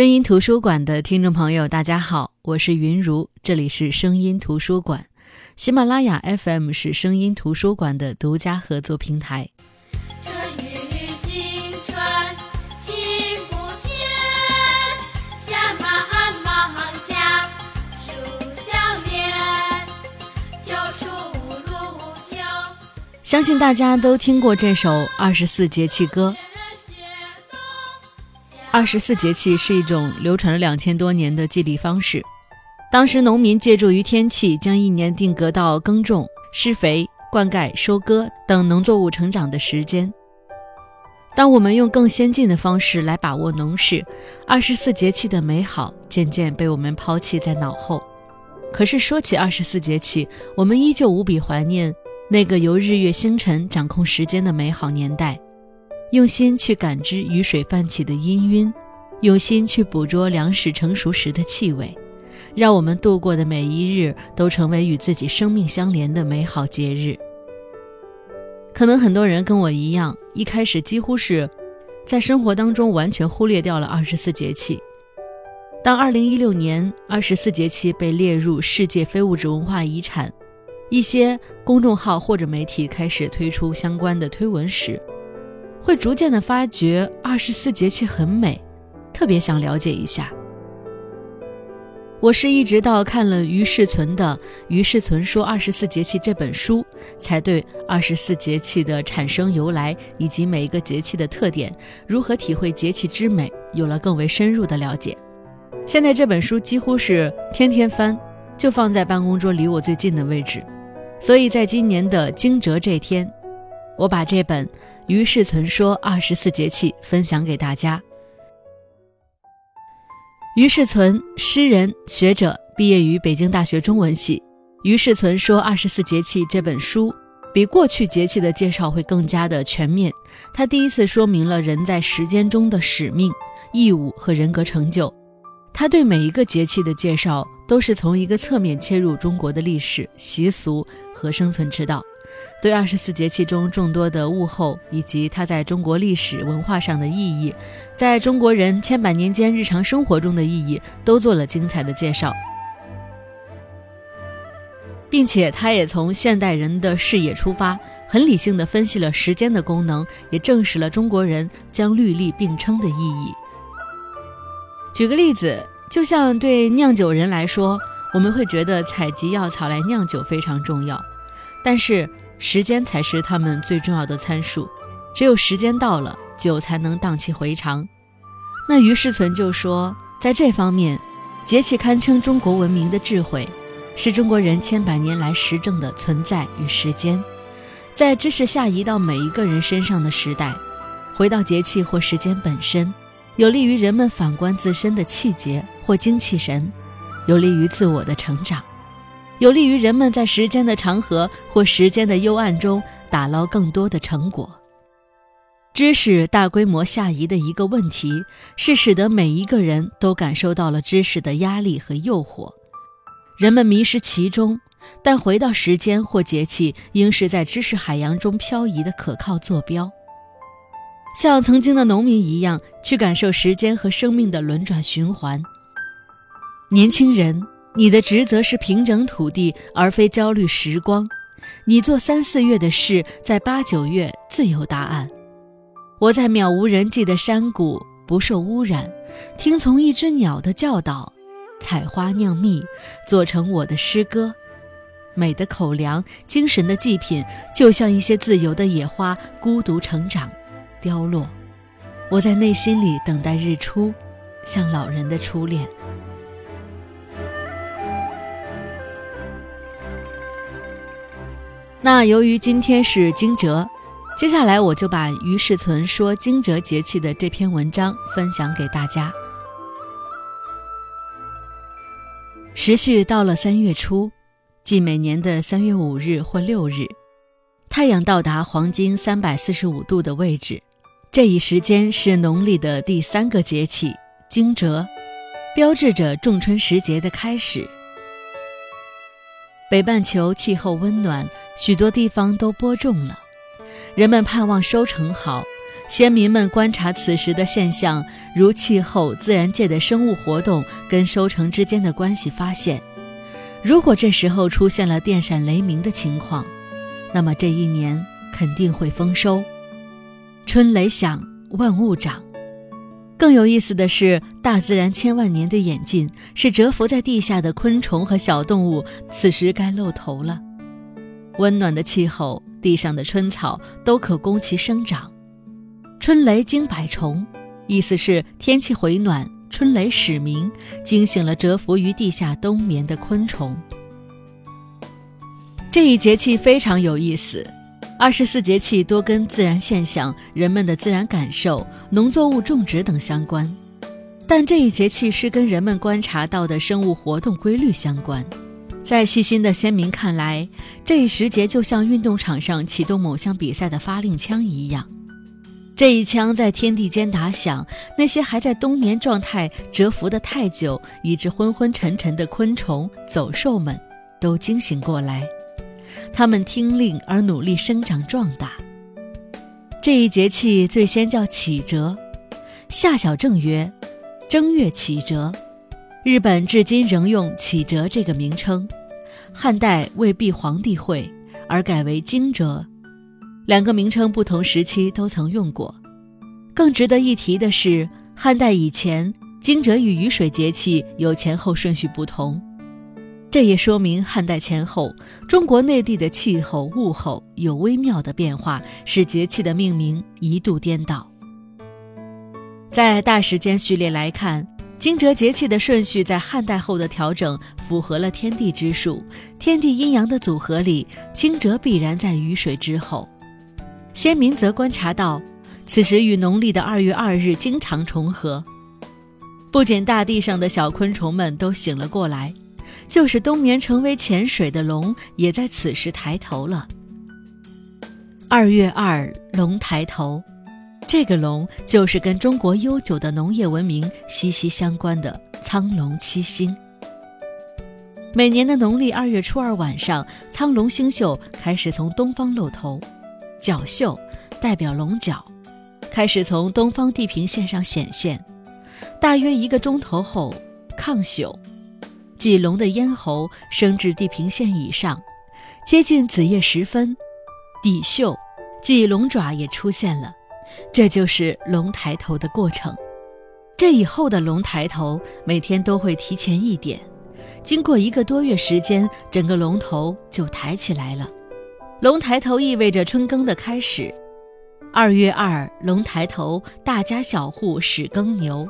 声音图书馆的听众朋友，大家好，我是云如，这里是声音图书馆。喜马拉雅 FM 是声音图书馆的独家合作平台。春雨惊春晴不天，夏满芒夏树相连，秋处露秋。相信大家都听过这首《二十四节气歌》。二十四节气是一种流传了两千多年的祭历方式。当时农民借助于天气，将一年定格到耕种、施肥、灌溉、收割等农作物成长的时间。当我们用更先进的方式来把握农事，二十四节气的美好渐渐被我们抛弃在脑后。可是说起二十四节气，我们依旧无比怀念那个由日月星辰掌控时间的美好年代。用心去感知雨水泛起的氤氲，用心去捕捉粮食成熟时的气味，让我们度过的每一日都成为与自己生命相连的美好节日。可能很多人跟我一样，一开始几乎是在生活当中完全忽略掉了二十四节气。当二零一六年二十四节气被列入世界非物质文化遗产，一些公众号或者媒体开始推出相关的推文时，会逐渐的发觉二十四节气很美，特别想了解一下。我是一直到看了于世存的《于世存说二十四节气》这本书，才对二十四节气的产生由来以及每一个节气的特点，如何体会节气之美，有了更为深入的了解。现在这本书几乎是天天翻，就放在办公桌离我最近的位置，所以在今年的惊蛰这天。我把这本《于世存说二十四节气》分享给大家。于世存，诗人、学者，毕业于北京大学中文系。《于世存说二十四节气》这本书比过去节气的介绍会更加的全面。他第一次说明了人在时间中的使命、义务和人格成就。他对每一个节气的介绍都是从一个侧面切入中国的历史习俗和生存之道。对二十四节气中众多的物候以及它在中国历史文化上的意义，在中国人千百年间日常生活中的意义，都做了精彩的介绍，并且他也从现代人的视野出发，很理性地分析了时间的功能，也证实了中国人将律历并称的意义。举个例子，就像对酿酒人来说，我们会觉得采集药草来酿酒非常重要。但是时间才是他们最重要的参数，只有时间到了，酒才能荡气回肠。那于世存就说，在这方面，节气堪称中国文明的智慧，是中国人千百年来实证的存在与时间。在知识下移到每一个人身上的时代，回到节气或时间本身，有利于人们反观自身的气节或精气神，有利于自我的成长。有利于人们在时间的长河或时间的幽暗中打捞更多的成果。知识大规模下移的一个问题是，使得每一个人都感受到了知识的压力和诱惑，人们迷失其中。但回到时间或节气，应是在知识海洋中漂移的可靠坐标，像曾经的农民一样，去感受时间和生命的轮转循环。年轻人。你的职责是平整土地，而非焦虑时光。你做三四月的事，在八九月自有答案。我在渺无人迹的山谷，不受污染，听从一只鸟的教导，采花酿蜜，做成我的诗歌。美的口粮，精神的祭品，就像一些自由的野花，孤独成长，凋落。我在内心里等待日出，像老人的初恋。那由于今天是惊蛰，接下来我就把于世存说惊蛰节气的这篇文章分享给大家。时序到了三月初，即每年的三月五日或六日，太阳到达黄经三百四十五度的位置，这一时间是农历的第三个节气惊蛰，标志着仲春时节的开始。北半球气候温暖，许多地方都播种了，人们盼望收成好，先民们观察此时的现象，如气候、自然界的生物活动跟收成之间的关系，发现，如果这时候出现了电闪雷鸣的情况，那么这一年肯定会丰收。春雷响，万物长。更有意思的是，大自然千万年的演进，是蛰伏在地下的昆虫和小动物此时该露头了。温暖的气候，地上的春草都可供其生长。春雷惊百虫，意思是天气回暖，春雷始鸣，惊醒了蛰伏于地下冬眠的昆虫。这一节气非常有意思。二十四节气多跟自然现象、人们的自然感受、农作物种植等相关，但这一节气是跟人们观察到的生物活动规律相关。在细心的先民看来，这一时节就像运动场上启动某项比赛的发令枪一样，这一枪在天地间打响，那些还在冬眠状态蛰伏的太久，以致昏昏沉沉的昆虫、走兽们，都惊醒过来。他们听令而努力生长壮大。这一节气最先叫启蛰，夏小正曰：“正月启蛰。”日本至今仍用启蛰这个名称。汉代为避皇帝讳而改为惊蛰，两个名称不同时期都曾用过。更值得一提的是，汉代以前惊蛰与雨水节气有前后顺序不同。这也说明汉代前后，中国内地的气候物候有微妙的变化，使节气的命名一度颠倒。在大时间序列来看，惊蛰节气的顺序在汉代后的调整符合了天地之数，天地阴阳的组合里，惊蛰必然在雨水之后。先民则观察到，此时与农历的二月二日经常重合，不仅大地上的小昆虫们都醒了过来。就是冬眠成为潜水的龙，也在此时抬头了。二月二，龙抬头，这个龙就是跟中国悠久的农业文明息息相关的苍龙七星。每年的农历二月初二晚上，苍龙星宿开始从东方露头，角宿代表龙角，开始从东方地平线上显现。大约一个钟头后，亢宿。即龙的咽喉升至地平线以上，接近子夜时分，底秀，即龙爪也出现了，这就是龙抬头的过程。这以后的龙抬头每天都会提前一点，经过一个多月时间，整个龙头就抬起来了。龙抬头意味着春耕的开始。二月二，龙抬头，大家小户始耕牛，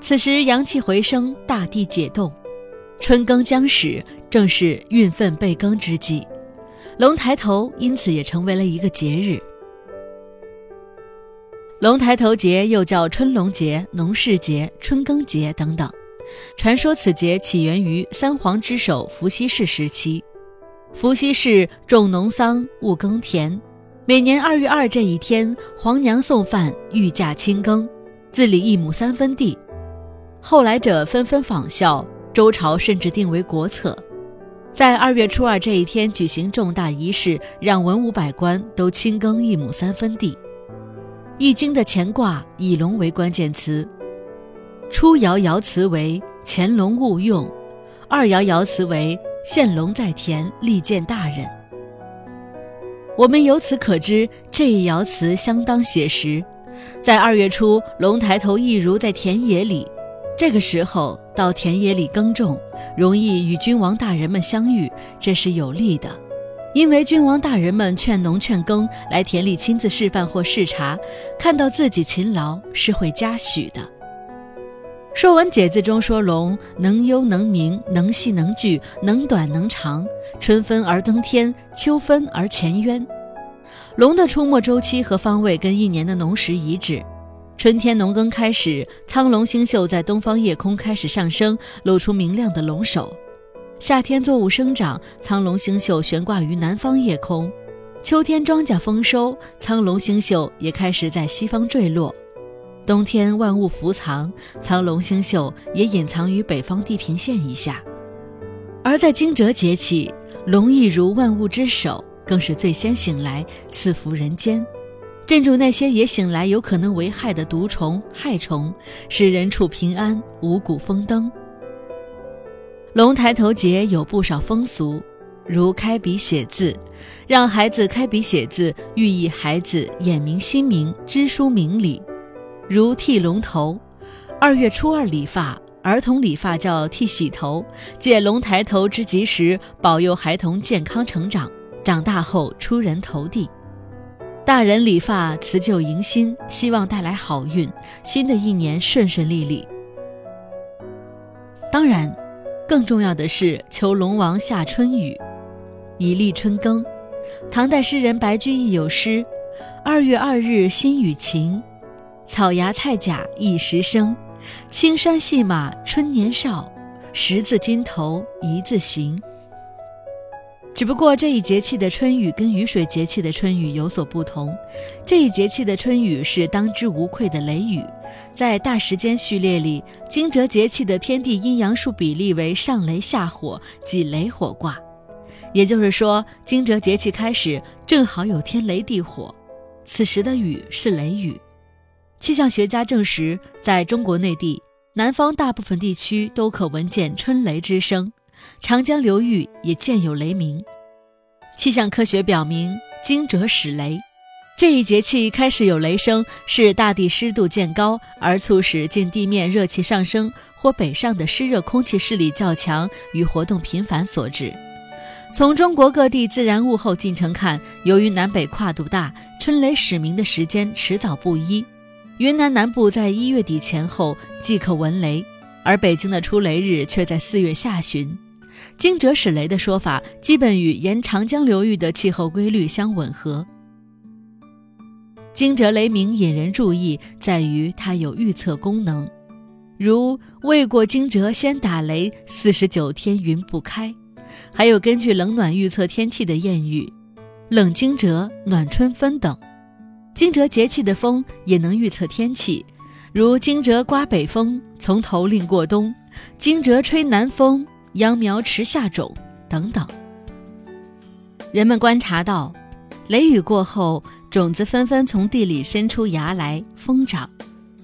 此时阳气回升，大地解冻。春耕将始，正是运分备耕之际，龙抬头因此也成为了一个节日。龙抬头节又叫春龙节、农事节、春耕节等等。传说此节起源于三皇之首伏羲氏时期。伏羲氏种农桑，务耕田，每年二月二这一天，皇娘送饭，御驾亲耕，自理一亩三分地。后来者纷纷仿效。周朝甚至定为国策，在二月初二这一天举行重大仪式，让文武百官都亲耕一亩三分地。《易经》的乾卦以龙为关键词，初爻爻辞为“乾龙勿用”，二爻爻辞为“现龙在田，利见大人”。我们由此可知，这一爻辞相当写实。在二月初，龙抬头，一如在田野里。这个时候到田野里耕种，容易与君王大人们相遇，这是有利的，因为君王大人们劝农劝耕，来田里亲自示范或视察，看到自己勤劳是会嘉许的。《说文解字》中说：“龙能幽能明，能细能聚，能短能长。春分而登天，秋分而潜渊。”龙的出没周期和方位跟一年的农时一致。春天农耕开始，苍龙星宿在东方夜空开始上升，露出明亮的龙首。夏天作物生长，苍龙星宿悬挂于南方夜空。秋天庄稼丰收，苍龙星宿也开始在西方坠落。冬天万物伏藏，苍龙星宿也隐藏于北方地平线以下。而在惊蛰节气，龙亦如万物之首，更是最先醒来，赐福人间。镇住那些也醒来有可能为害的毒虫、害虫，使人畜平安，五谷丰登。龙抬头节有不少风俗，如开笔写字，让孩子开笔写字，寓意孩子眼明心明，知书明理；如剃龙头，二月初二理发，儿童理发叫剃洗头，借龙抬头之吉时，保佑孩童健康成长，长大后出人头地。大人理发辞旧迎新，希望带来好运，新的一年顺顺利利。当然。更重要的是求龙王下春雨，以立春耕。唐代诗人白居易有诗：“二月二日新雨晴，草芽菜甲一时生。青山细马春年少，十字金头一字行。”只不过这一节气的春雨跟雨水节气的春雨有所不同，这一节气的春雨是当之无愧的雷雨。在大时间序列里，惊蛰节气的天地阴阳数比例为上雷下火，即雷火卦。也就是说，惊蛰节气开始正好有天雷地火，此时的雨是雷雨。气象学家证实，在中国内地南方大部分地区都可闻见春雷之声。长江流域也见有雷鸣，气象科学表明，惊蛰始雷。这一节气开始有雷声，是大地湿度渐高，而促使近地面热气上升或北上的湿热空气势力较强与活动频繁所致。从中国各地自然物候进程看，由于南北跨度大，春雷始鸣的时间迟早不一。云南南部在一月底前后即可闻雷，而北京的出雷日却在四月下旬。惊蛰始雷的说法，基本与沿长江流域的气候规律相吻合。惊蛰雷鸣引人注意，在于它有预测功能，如“未过惊蛰先打雷，四十九天云不开”，还有根据冷暖预测天气的谚语，“冷惊蛰，暖春分”等。惊蛰节气的风也能预测天气，如“惊蛰刮北风，从头令过冬”，“惊蛰吹南风”。秧苗迟下种等等，人们观察到，雷雨过后，种子纷纷从地里伸出芽来疯长，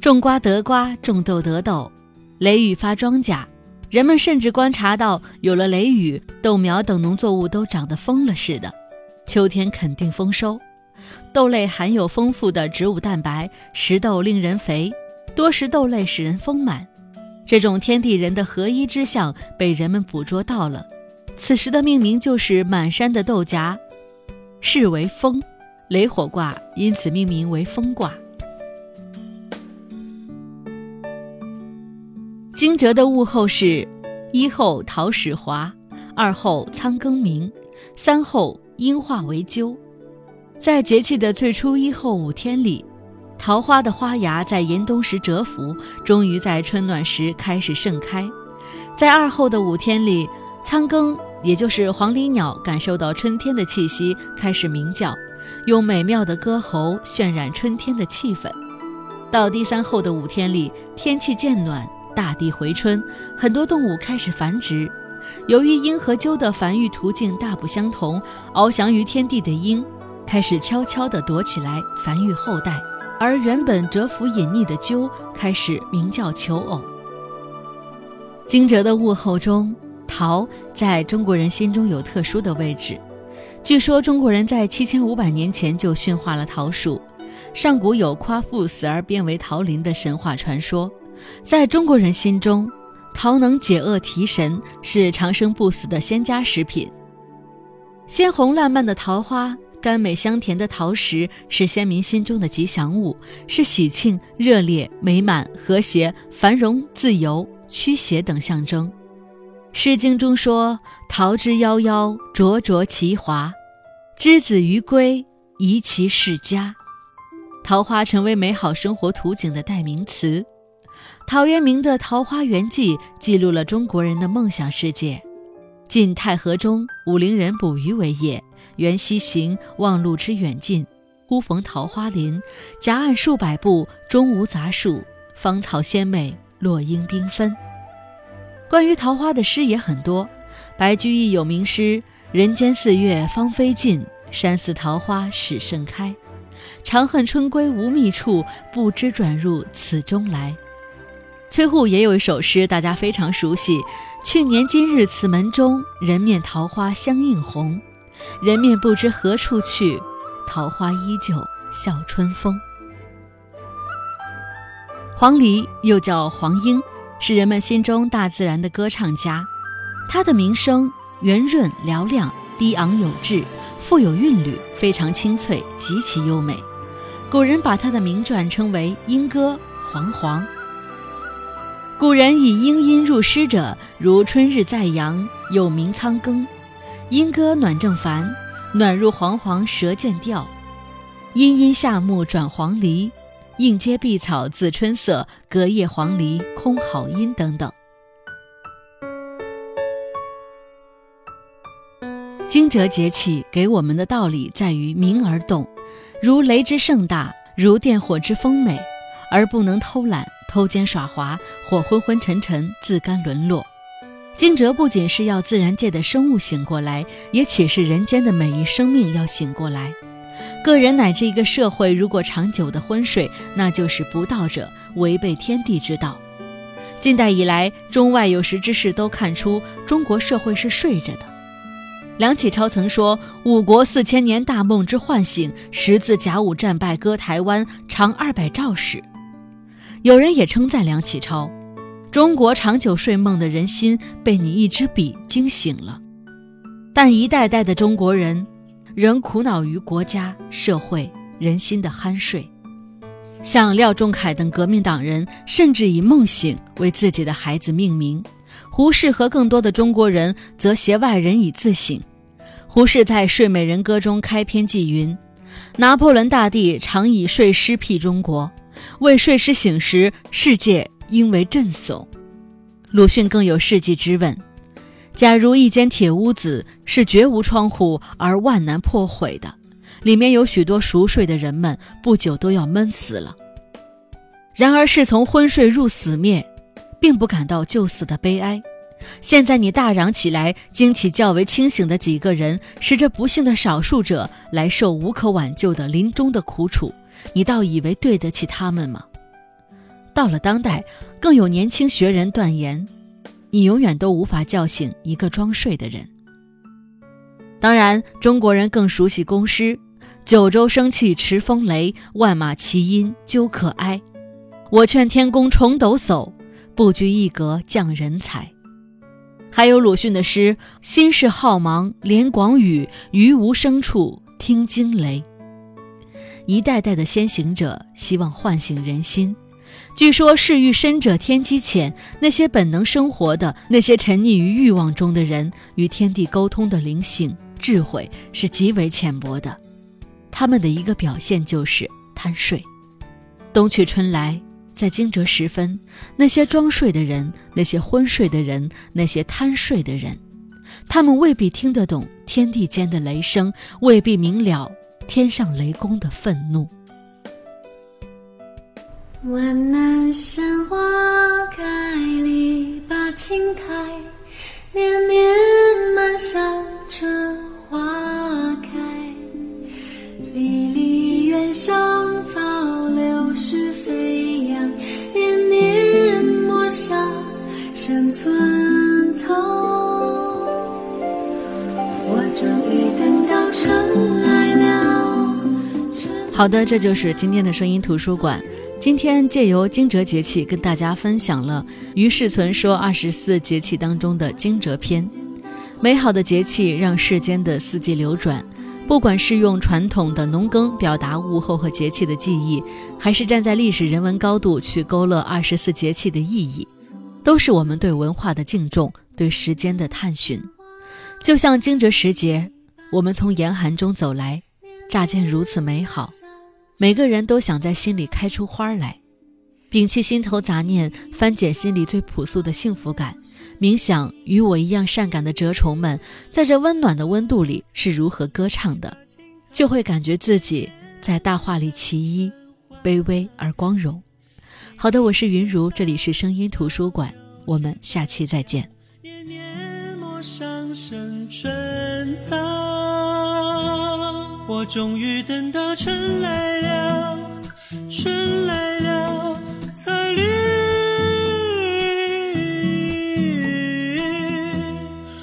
种瓜得瓜，种豆得豆。雷雨发庄稼，人们甚至观察到，有了雷雨，豆苗等农作物都长得疯了似的，秋天肯定丰收。豆类含有丰富的植物蛋白，食豆令人肥，多食豆类使人丰满。这种天地人的合一之象被人们捕捉到了，此时的命名就是满山的豆荚，是为风，雷火卦因此命名为风卦。惊蛰的物候是：一后桃始华，二后仓庚鸣，三后樱化为鸠。在节气的最初一后五天里。桃花的花芽在严冬时蛰伏，终于在春暖时开始盛开。在二后的五天里，仓庚也就是黄鹂鸟感受到春天的气息，开始鸣叫，用美妙的歌喉渲染春天的气氛。到第三后的五天里，天气渐暖，大地回春，很多动物开始繁殖。由于鹰和鸠的繁育途径大不相同，翱翔于天地的鹰开始悄悄地躲起来繁育后代。而原本蛰伏隐匿的鸠开始鸣叫求偶。惊蛰的物候中，桃在中国人心中有特殊的位置。据说中国人在七千五百年前就驯化了桃树，上古有夸父死而变为桃林的神话传说。在中国人心中，桃能解厄提神，是长生不死的仙家食品。鲜红烂漫的桃花。甘美香甜的桃实是先民心中的吉祥物，是喜庆、热烈、美满、和谐、繁荣、自由、驱邪等象征。《诗经》中说：“桃之夭夭，灼灼其华；之子于归，宜其室家。”桃花成为美好生活图景的代名词。陶渊明的《桃花源记》记录了中国人的梦想世界。晋太和中，武陵人捕鱼为业。缘溪行，望路之远近，忽逢桃花林，夹岸数百步，中无杂树，芳草鲜美，落英缤纷。关于桃花的诗也很多，白居易有名诗：“人间四月芳菲尽，山寺桃花始盛开。”长恨春归无觅处，不知转入此中来。崔护也有一首诗，大家非常熟悉：“去年今日此门中，人面桃花相映红。人面不知何处去，桃花依旧笑春风。”黄鹂又叫黄莺，是人们心中大自然的歌唱家。它的名声圆润嘹亮，低昂有致，富有韵律，非常清脆，极其优美。古人把它的名转称为“莺歌”“黄黄”。古人以莺音入诗者，如“春日在阳，有鸣仓庚”，“莺歌暖正烦，暖入黄黄舌渐调”，“阴阴夏木转黄鹂，应接碧草自春色，隔叶黄鹂空好音”等等。惊蛰节气给我们的道理在于明而动，如雷之盛大，如电火之丰美，而不能偷懒。偷奸耍滑或昏昏沉沉自甘沦落，惊蛰不仅是要自然界的生物醒过来，也启示人间的每一生命要醒过来。个人乃至一个社会，如果长久的昏睡，那就是不道者，违背天地之道。近代以来，中外有识之士都看出中国社会是睡着的。梁启超曾说：“五国四千年大梦之唤醒，十字甲午战败割台湾，长二百兆史。”有人也称赞梁启超：“中国长久睡梦的人心被你一支笔惊醒了。”但一代代的中国人仍苦恼于国家、社会、人心的酣睡。像廖仲恺等革命党人，甚至以“梦醒”为自己的孩子命名。胡适和更多的中国人则携外人以自省。胡适在《睡美人歌》中开篇即云：“拿破仑大帝常以睡狮辟中国。”未睡时醒时，世界应为震悚。鲁迅更有世纪之问：假如一间铁屋子是绝无窗户而万难破毁的，里面有许多熟睡的人们，不久都要闷死了。然而是从昏睡入死灭，并不感到就死的悲哀。现在你大嚷起来，惊起较为清醒的几个人，使这不幸的少数者来受无可挽救的临终的苦楚。你倒以为对得起他们吗？到了当代，更有年轻学人断言：你永远都无法叫醒一个装睡的人。当然，中国人更熟悉公诗：“九州生气持风雷，万马齐喑究可哀。我劝天公重抖擞，不拘一格降人才。”还有鲁迅的诗：“心事浩茫连广宇，于无声处听惊雷。”一代代的先行者希望唤醒人心。据说，世欲深者天机浅，那些本能生活的、那些沉溺于欲望中的人，与天地沟通的灵性、智慧是极为浅薄的。他们的一个表现就是贪睡。冬去春来，在惊蛰时分，那些装睡的人，那些昏睡的人，那些贪睡的人，他们未必听得懂天地间的雷声，未必明了。天上雷公的愤怒。万南山花开，篱笆青苔，年年满山好的，这就是今天的声音图书馆。今天借由惊蛰节气，跟大家分享了于世存说二十四节气当中的惊蛰篇。美好的节气让世间的四季流转，不管是用传统的农耕表达物候和节气的记忆，还是站在历史人文高度去勾勒二十四节气的意义，都是我们对文化的敬重，对时间的探寻。就像惊蛰时节，我们从严寒中走来，乍见如此美好。每个人都想在心里开出花来，摒弃心头杂念，翻检心里最朴素的幸福感，冥想与我一样善感的蛰虫们在这温暖的温度里是如何歌唱的，就会感觉自己在大化里其一，卑微而光荣。好的，我是云如，这里是声音图书馆，我们下期再见。年年陌上生春草我终于等到春来了，春来了才绿。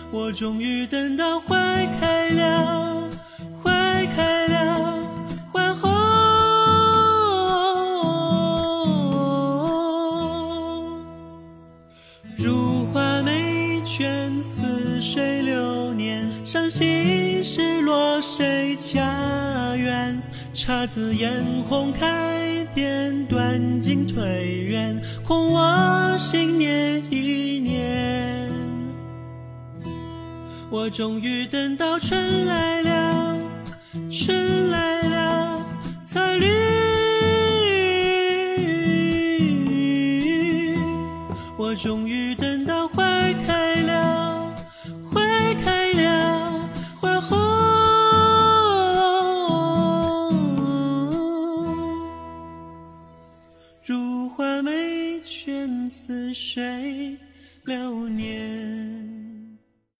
我终于等到花开了，花开了，花红。如花美眷，似水流年。伤心事落谁家园？姹紫嫣红开遍，断尽颓垣，空我心念一念。我终于等到春来了，